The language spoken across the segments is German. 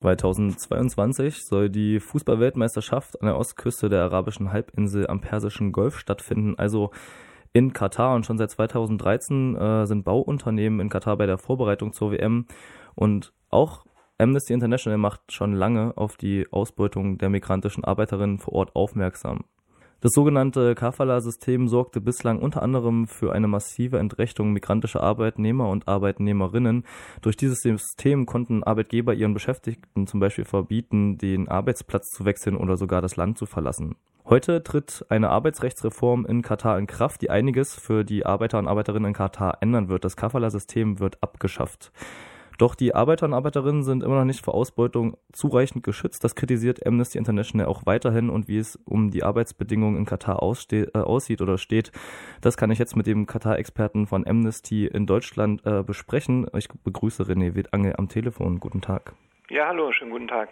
2022 soll die Fußballweltmeisterschaft an der Ostküste der arabischen Halbinsel am Persischen Golf stattfinden, also in Katar. Und schon seit 2013 äh, sind Bauunternehmen in Katar bei der Vorbereitung zur WM. Und auch Amnesty International macht schon lange auf die Ausbeutung der migrantischen Arbeiterinnen vor Ort aufmerksam. Das sogenannte Kafala-System sorgte bislang unter anderem für eine massive Entrechtung migrantischer Arbeitnehmer und Arbeitnehmerinnen. Durch dieses System konnten Arbeitgeber ihren Beschäftigten zum Beispiel verbieten, den Arbeitsplatz zu wechseln oder sogar das Land zu verlassen. Heute tritt eine Arbeitsrechtsreform in Katar in Kraft, die einiges für die Arbeiter und Arbeiterinnen in Katar ändern wird. Das Kafala-System wird abgeschafft. Doch die Arbeiter und Arbeiterinnen sind immer noch nicht vor Ausbeutung zureichend geschützt. Das kritisiert Amnesty International auch weiterhin. Und wie es um die Arbeitsbedingungen in Katar äh, aussieht oder steht, das kann ich jetzt mit dem Katar-Experten von Amnesty in Deutschland äh, besprechen. Ich begrüße René Wedangel am Telefon. Guten Tag. Ja, hallo, schönen guten Tag.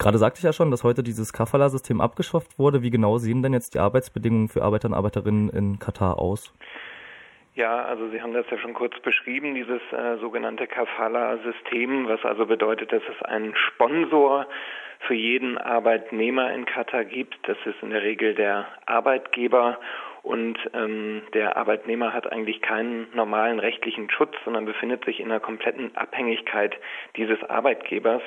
Gerade sagte ich ja schon, dass heute dieses Kafala-System abgeschafft wurde. Wie genau sehen denn jetzt die Arbeitsbedingungen für Arbeiter und Arbeiterinnen in Katar aus? Ja, also Sie haben das ja schon kurz beschrieben, dieses äh, sogenannte Kafala-System, was also bedeutet, dass es einen Sponsor für jeden Arbeitnehmer in Katar gibt. Das ist in der Regel der Arbeitgeber und ähm, der Arbeitnehmer hat eigentlich keinen normalen rechtlichen Schutz, sondern befindet sich in einer kompletten Abhängigkeit dieses Arbeitgebers.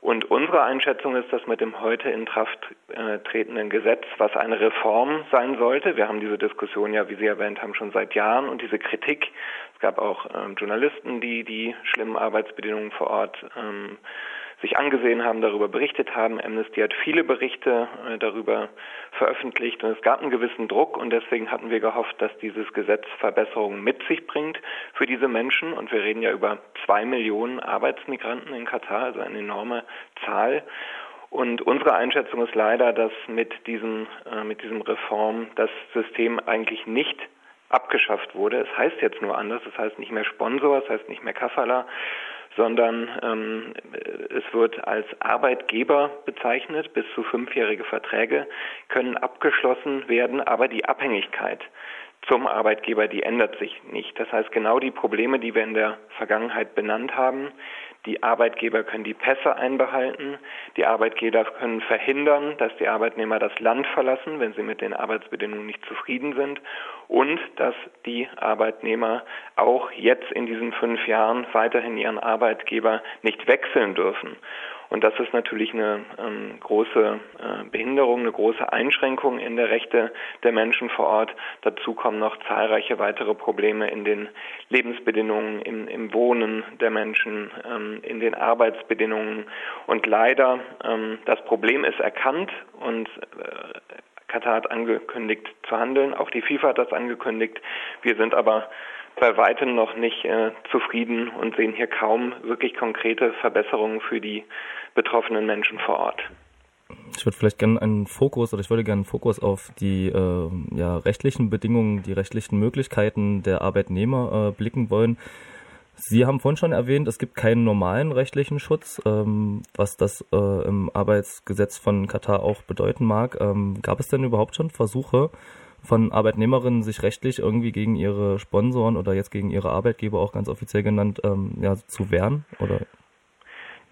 Und unsere Einschätzung ist, dass mit dem heute in Kraft äh, tretenden Gesetz, was eine Reform sein sollte, wir haben diese Diskussion ja, wie Sie erwähnt haben, schon seit Jahren und diese Kritik, es gab auch ähm, Journalisten, die die schlimmen Arbeitsbedingungen vor Ort ähm, sich angesehen haben, darüber berichtet haben. Amnesty hat viele Berichte äh, darüber veröffentlicht und es gab einen gewissen Druck und deswegen hatten wir gehofft, dass dieses Gesetz Verbesserungen mit sich bringt für diese Menschen und wir reden ja über zwei Millionen Arbeitsmigranten in Katar, also eine enorme Zahl. Und unsere Einschätzung ist leider, dass mit diesem, äh, mit diesem Reform das System eigentlich nicht abgeschafft wurde. Es heißt jetzt nur anders, es heißt nicht mehr Sponsor, es heißt nicht mehr Kafala, sondern ähm, es wird als Arbeitgeber bezeichnet. Bis zu fünfjährige Verträge können abgeschlossen werden, aber die Abhängigkeit zum Arbeitgeber, die ändert sich nicht. Das heißt, genau die Probleme, die wir in der Vergangenheit benannt haben, die Arbeitgeber können die Pässe einbehalten. Die Arbeitgeber können verhindern, dass die Arbeitnehmer das Land verlassen, wenn sie mit den Arbeitsbedingungen nicht zufrieden sind. Und dass die Arbeitnehmer auch jetzt in diesen fünf Jahren weiterhin ihren Arbeitgeber nicht wechseln dürfen. Und das ist natürlich eine ähm, große äh, Behinderung, eine große Einschränkung in der Rechte der Menschen vor Ort. Dazu kommen noch zahlreiche weitere Probleme in den Lebensbedingungen, im, im Wohnen der Menschen, ähm, in den Arbeitsbedingungen. Und leider, ähm, das Problem ist erkannt und äh, Katar hat angekündigt zu handeln. Auch die FIFA hat das angekündigt. Wir sind aber bei weitem noch nicht äh, zufrieden und sehen hier kaum wirklich konkrete Verbesserungen für die betroffenen Menschen vor Ort. Ich würde vielleicht gerne einen Fokus oder ich würde gerne einen Fokus auf die äh, ja, rechtlichen Bedingungen, die rechtlichen Möglichkeiten der Arbeitnehmer äh, blicken wollen. Sie haben vorhin schon erwähnt, es gibt keinen normalen rechtlichen Schutz, ähm, was das äh, im Arbeitsgesetz von Katar auch bedeuten mag. Ähm, gab es denn überhaupt schon Versuche, von Arbeitnehmerinnen sich rechtlich irgendwie gegen ihre Sponsoren oder jetzt gegen ihre Arbeitgeber auch ganz offiziell genannt ähm, ja, zu wehren? Oder?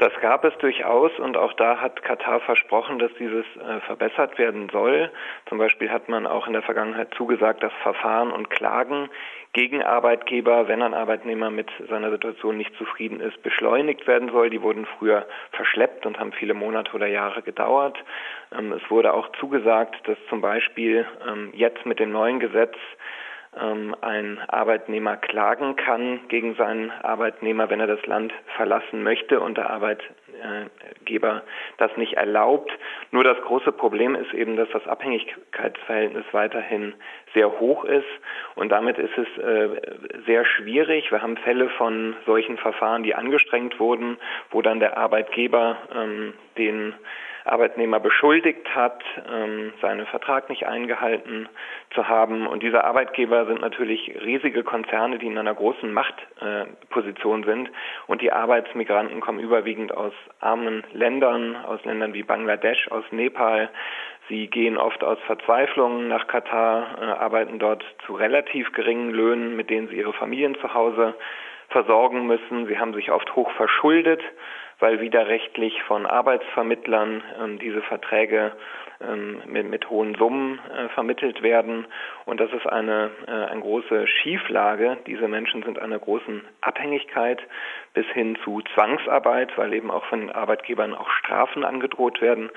Das gab es durchaus und auch da hat Katar versprochen, dass dieses äh, verbessert werden soll. Zum Beispiel hat man auch in der Vergangenheit zugesagt, dass Verfahren und Klagen gegen Arbeitgeber, wenn ein Arbeitnehmer mit seiner Situation nicht zufrieden ist, beschleunigt werden soll. Die wurden früher verschleppt und haben viele Monate oder Jahre gedauert. Ähm, es wurde auch zugesagt, dass zum Beispiel ähm, jetzt mit dem neuen Gesetz ein Arbeitnehmer klagen kann gegen seinen Arbeitnehmer, wenn er das Land verlassen möchte und der Arbeitgeber das nicht erlaubt. Nur das große Problem ist eben, dass das Abhängigkeitsverhältnis weiterhin sehr hoch ist und damit ist es äh, sehr schwierig. Wir haben Fälle von solchen Verfahren, die angestrengt wurden, wo dann der Arbeitgeber ähm, den Arbeitnehmer beschuldigt hat, ähm, seinen Vertrag nicht eingehalten zu haben. Und diese Arbeitgeber sind natürlich riesige Konzerne, die in einer großen Machtposition sind. Und die Arbeitsmigranten kommen überwiegend aus armen Ländern, aus Ländern wie Bangladesch, aus Nepal. Sie gehen oft aus Verzweiflung nach Katar, äh, arbeiten dort zu relativ geringen Löhnen, mit denen sie ihre Familien zu Hause versorgen müssen. Sie haben sich oft hoch verschuldet, weil widerrechtlich von Arbeitsvermittlern ähm, diese Verträge ähm, mit, mit, hohen Summen äh, vermittelt werden. Und das ist eine, äh, eine große Schieflage. Diese Menschen sind einer großen Abhängigkeit bis hin zu Zwangsarbeit, weil eben auch von den Arbeitgebern auch Strafen angedroht werden.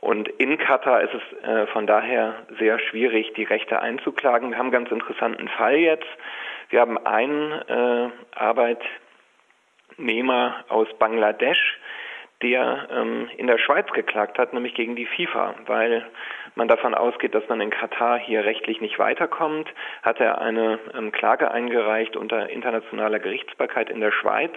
Und in Katar ist es äh, von daher sehr schwierig, die Rechte einzuklagen. Wir haben einen ganz interessanten Fall jetzt. Wir haben einen äh, Arbeitnehmer aus Bangladesch, der ähm, in der Schweiz geklagt hat, nämlich gegen die FIFA, weil man davon ausgeht, dass man in Katar hier rechtlich nicht weiterkommt, hat er eine ähm, Klage eingereicht unter internationaler Gerichtsbarkeit in der Schweiz.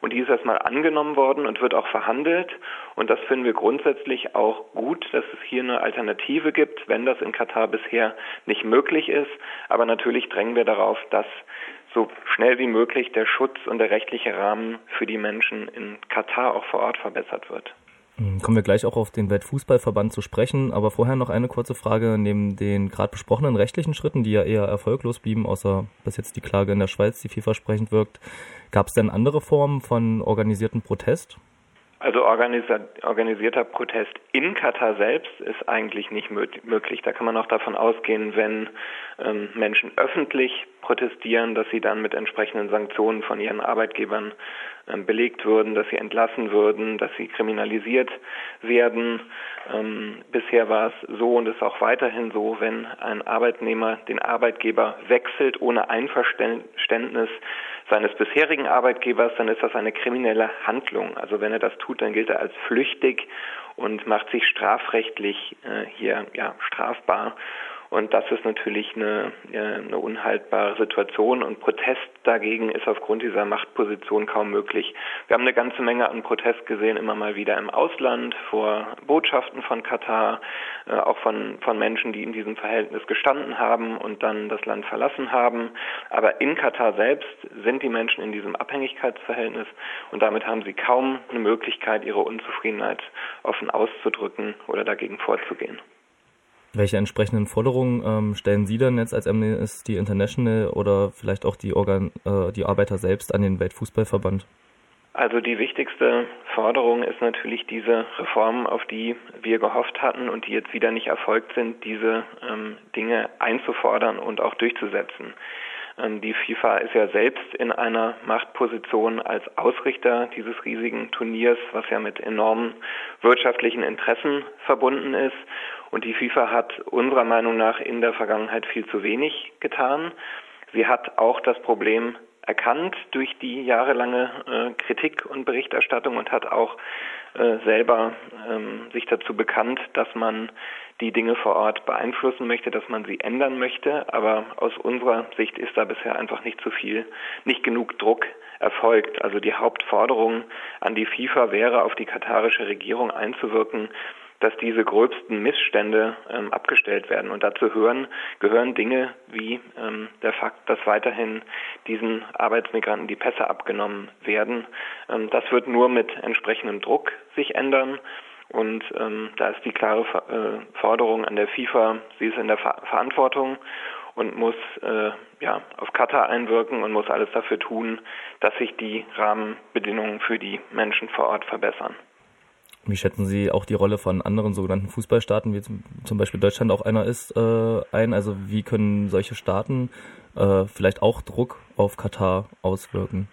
Und die ist erstmal angenommen worden und wird auch verhandelt. Und das finden wir grundsätzlich auch gut, dass es hier eine Alternative gibt, wenn das in Katar bisher nicht möglich ist, aber natürlich drängen wir darauf, dass so schnell wie möglich der Schutz und der rechtliche Rahmen für die Menschen in Katar auch vor Ort verbessert wird. Hm, kommen wir gleich auch auf den Weltfußballverband zu sprechen, aber vorher noch eine kurze Frage. Neben den gerade besprochenen rechtlichen Schritten, die ja eher erfolglos blieben, außer dass jetzt die Klage in der Schweiz, die vielversprechend wirkt, gab es denn andere Formen von organisierten Protest? Also organisierter Protest in Katar selbst ist eigentlich nicht möglich. Da kann man auch davon ausgehen, wenn ähm, Menschen öffentlich protestieren, dass sie dann mit entsprechenden Sanktionen von ihren Arbeitgebern ähm, belegt würden, dass sie entlassen würden, dass sie kriminalisiert werden. Ähm, bisher war es so und ist auch weiterhin so, wenn ein Arbeitnehmer den Arbeitgeber wechselt ohne Einverständnis seines bisherigen Arbeitgebers, dann ist das eine kriminelle Handlung. Also wenn er das tut, dann gilt er als flüchtig und macht sich strafrechtlich äh, hier ja strafbar. Und das ist natürlich eine, eine unhaltbare Situation und Protest dagegen ist aufgrund dieser Machtposition kaum möglich. Wir haben eine ganze Menge an Protest gesehen, immer mal wieder im Ausland, vor Botschaften von Katar, äh, auch von, von Menschen, die in diesem Verhältnis gestanden haben und dann das Land verlassen haben. Aber in Katar selbst sind die Menschen in diesem Abhängigkeitsverhältnis und damit haben sie kaum eine Möglichkeit, ihre Unzufriedenheit offen auszudrücken oder dagegen vorzugehen. Welche entsprechenden Forderungen ähm, stellen Sie dann jetzt als Amnesty International oder vielleicht auch die, Organ äh, die Arbeiter selbst an den Weltfußballverband? Also die wichtigste Forderung ist natürlich diese Reformen, auf die wir gehofft hatten und die jetzt wieder nicht erfolgt sind, diese ähm, Dinge einzufordern und auch durchzusetzen. Ähm, die FIFA ist ja selbst in einer Machtposition als Ausrichter dieses riesigen Turniers, was ja mit enormen wirtschaftlichen Interessen verbunden ist. Und die FIFA hat unserer Meinung nach in der Vergangenheit viel zu wenig getan. Sie hat auch das Problem erkannt durch die jahrelange äh, Kritik und Berichterstattung und hat auch äh, selber ähm, sich dazu bekannt, dass man die Dinge vor Ort beeinflussen möchte, dass man sie ändern möchte. Aber aus unserer Sicht ist da bisher einfach nicht zu viel, nicht genug Druck erfolgt. Also die Hauptforderung an die FIFA wäre, auf die katarische Regierung einzuwirken, dass diese gröbsten Missstände ähm, abgestellt werden. Und dazu hören, gehören Dinge wie ähm, der Fakt, dass weiterhin diesen Arbeitsmigranten die Pässe abgenommen werden. Ähm, das wird nur mit entsprechendem Druck sich ändern. Und ähm, da ist die klare äh, Forderung an der FIFA, sie ist in der Ver Verantwortung und muss äh, ja, auf Katar einwirken und muss alles dafür tun, dass sich die Rahmenbedingungen für die Menschen vor Ort verbessern. Wie schätzen Sie auch die Rolle von anderen sogenannten Fußballstaaten, wie zum Beispiel Deutschland auch einer ist, äh, ein? Also wie können solche Staaten äh, vielleicht auch Druck auf Katar auswirken?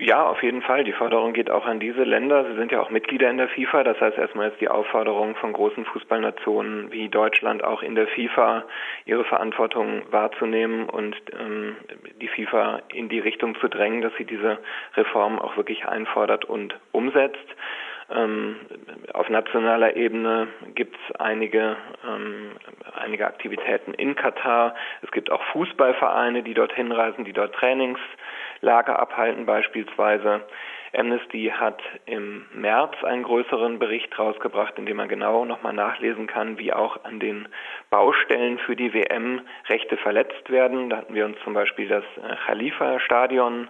Ja, auf jeden Fall. Die Forderung geht auch an diese Länder. Sie sind ja auch Mitglieder in der FIFA. Das heißt, erstmal ist die Aufforderung von großen Fußballnationen wie Deutschland auch in der FIFA ihre Verantwortung wahrzunehmen und ähm, die FIFA in die Richtung zu drängen, dass sie diese Reform auch wirklich einfordert und umsetzt. Ähm, auf nationaler Ebene gibt es einige, ähm, einige Aktivitäten in Katar. Es gibt auch Fußballvereine, die dorthin reisen, die dort Trainingslager abhalten beispielsweise. Amnesty hat im März einen größeren Bericht rausgebracht, in dem man genau nochmal nachlesen kann, wie auch an den Baustellen für die WM Rechte verletzt werden. Da hatten wir uns zum Beispiel das äh, Khalifa-Stadion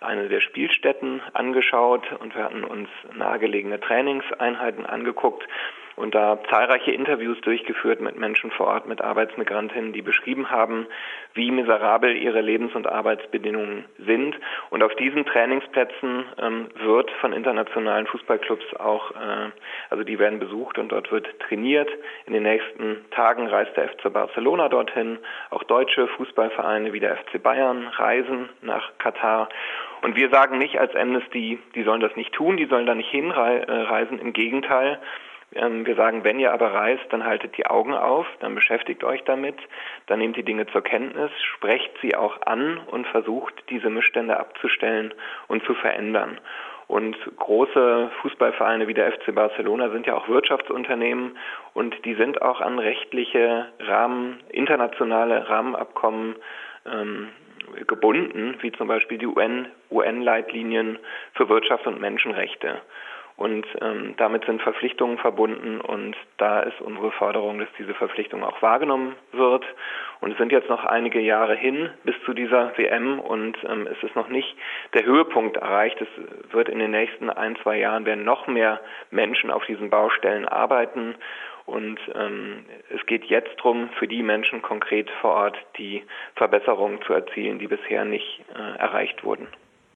eine der Spielstätten angeschaut und wir hatten uns nahegelegene Trainingseinheiten angeguckt. und da zahlreiche Interviews durchgeführt mit Menschen vor Ort, mit Arbeitsmigrantinnen, die beschrieben haben, wie miserabel ihre Lebens- und Arbeitsbedingungen sind. Und auf diesen Trainingsplätzen ähm, wird von internationalen Fußballclubs auch, äh, also die werden besucht und dort wird trainiert. In den nächsten Tagen reist der FC Barcelona dorthin. Auch deutsche Fußballvereine wie der FC Bayern reisen nach Katar. Und wir sagen nicht als Amnesty, die sollen das nicht tun, die sollen da nicht hinreisen. Im Gegenteil, ähm, wir sagen, wenn ihr aber reist, dann haltet die Augen auf, dann beschäftigt euch damit, dann nehmt die Dinge zur Kenntnis, sprecht sie auch an und versucht, diese Missstände abzustellen und zu verändern. Und große Fußballvereine wie der FC Barcelona sind ja auch Wirtschaftsunternehmen und die sind auch an rechtliche Rahmen, internationale Rahmenabkommen ähm, gebunden, wie zum Beispiel die UN, UN-Leitlinien für Wirtschaft und Menschenrechte. Und ähm, damit sind Verpflichtungen verbunden und da ist unsere Forderung, dass diese Verpflichtung auch wahrgenommen wird. Und es sind jetzt noch einige Jahre hin bis zu dieser WM und ähm, es ist noch nicht der Höhepunkt erreicht. Es wird in den nächsten ein, zwei Jahren werden noch mehr Menschen auf diesen Baustellen arbeiten. Und ähm, es geht jetzt darum, für die Menschen konkret vor Ort die Verbesserungen zu erzielen, die bisher nicht äh, erreicht wurden.